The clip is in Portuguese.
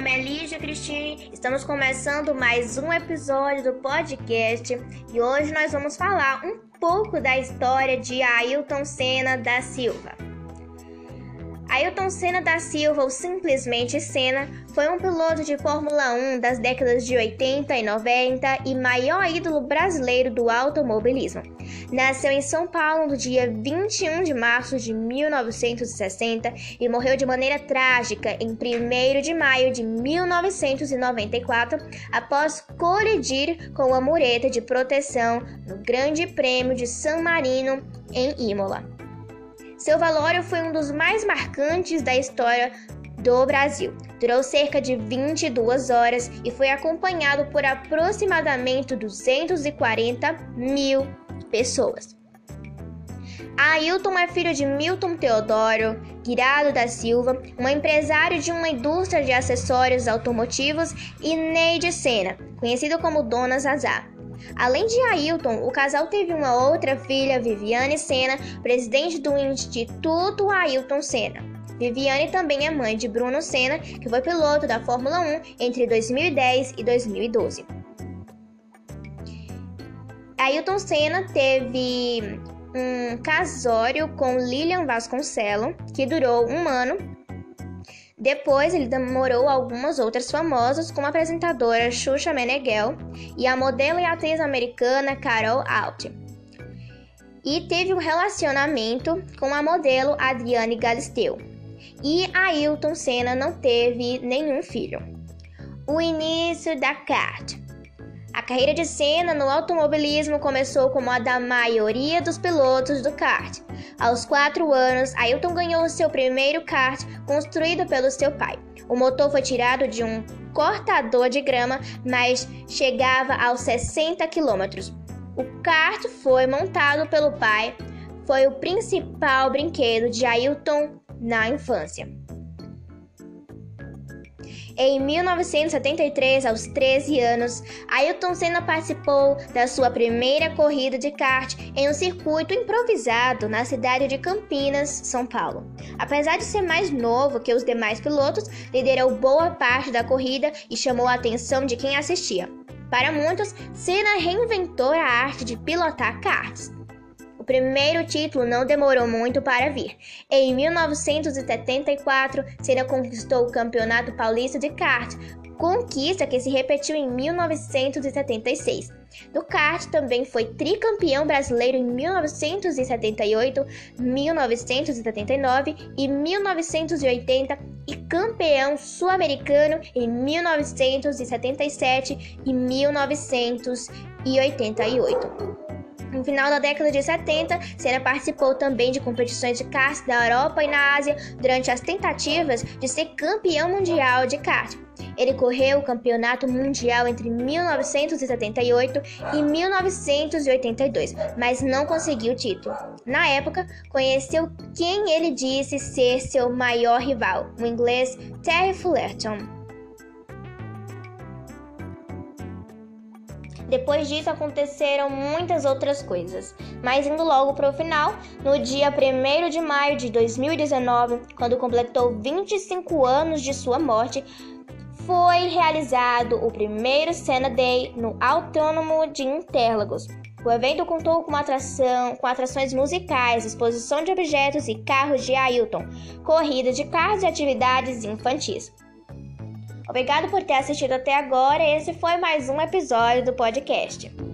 nome é Lígia Cristine, estamos começando mais um episódio do podcast e hoje nós vamos falar um pouco da história de Ailton Senna da Silva. Ailton Senna da Silva, ou simplesmente Senna, foi um piloto de Fórmula 1 das décadas de 80 e 90 e maior ídolo brasileiro do automobilismo. Nasceu em São Paulo no dia 21 de março de 1960 e morreu de maneira trágica em 1 de maio de 1994 após colidir com uma mureta de proteção no Grande Prêmio de San Marino, em Imola. Seu velório foi um dos mais marcantes da história do Brasil. Durou cerca de 22 horas e foi acompanhado por aproximadamente 240 mil pessoas. Ailton é filho de Milton Teodoro Guirado da Silva, um empresário de uma indústria de acessórios automotivos, e Neide Sena, conhecido como Dona Zazá. Além de Ailton, o casal teve uma outra filha, Viviane Senna, presidente do Instituto Ailton Senna. Viviane também é mãe de Bruno Senna, que foi piloto da Fórmula 1 entre 2010 e 2012. Ailton Senna teve um casório com Lilian Vasconcelo, que durou um ano depois, ele namorou algumas outras famosas, como a apresentadora Xuxa Meneghel e a modelo e atriz americana Carol Alt. E teve um relacionamento com a modelo Adriane Galisteu. E Ailton Senna não teve nenhum filho. O início da kart. A carreira de Senna no automobilismo começou como a da maioria dos pilotos do kart. Aos 4 anos, Ailton ganhou seu primeiro kart construído pelo seu pai. O motor foi tirado de um cortador de grama, mas chegava aos 60 km. O kart foi montado pelo pai, foi o principal brinquedo de Ailton na infância. Em 1973, aos 13 anos, Ailton Senna participou da sua primeira corrida de kart em um circuito improvisado na cidade de Campinas, São Paulo. Apesar de ser mais novo que os demais pilotos, liderou boa parte da corrida e chamou a atenção de quem assistia. Para muitos, Senna reinventou a arte de pilotar karts primeiro título não demorou muito para vir. Em 1974, Senna conquistou o Campeonato Paulista de Kart, conquista que se repetiu em 1976. No kart também foi tricampeão brasileiro em 1978, 1979 e 1980 e campeão sul-americano em 1977 e 1988. No final da década de 70, Senna participou também de competições de kart da Europa e na Ásia durante as tentativas de ser campeão mundial de kart. Ele correu o campeonato mundial entre 1978 e 1982, mas não conseguiu o título. Na época, conheceu quem ele disse ser seu maior rival, o inglês Terry Fullerton. Depois disso aconteceram muitas outras coisas. Mas indo logo para o final, no dia 1 de maio de 2019, quando completou 25 anos de sua morte, foi realizado o primeiro Senna Day no Autônomo de Interlagos. O evento contou com atração, com atrações musicais, exposição de objetos e carros de Ailton, corrida de carros e atividades infantis. Obrigado por ter assistido até agora. Esse foi mais um episódio do podcast.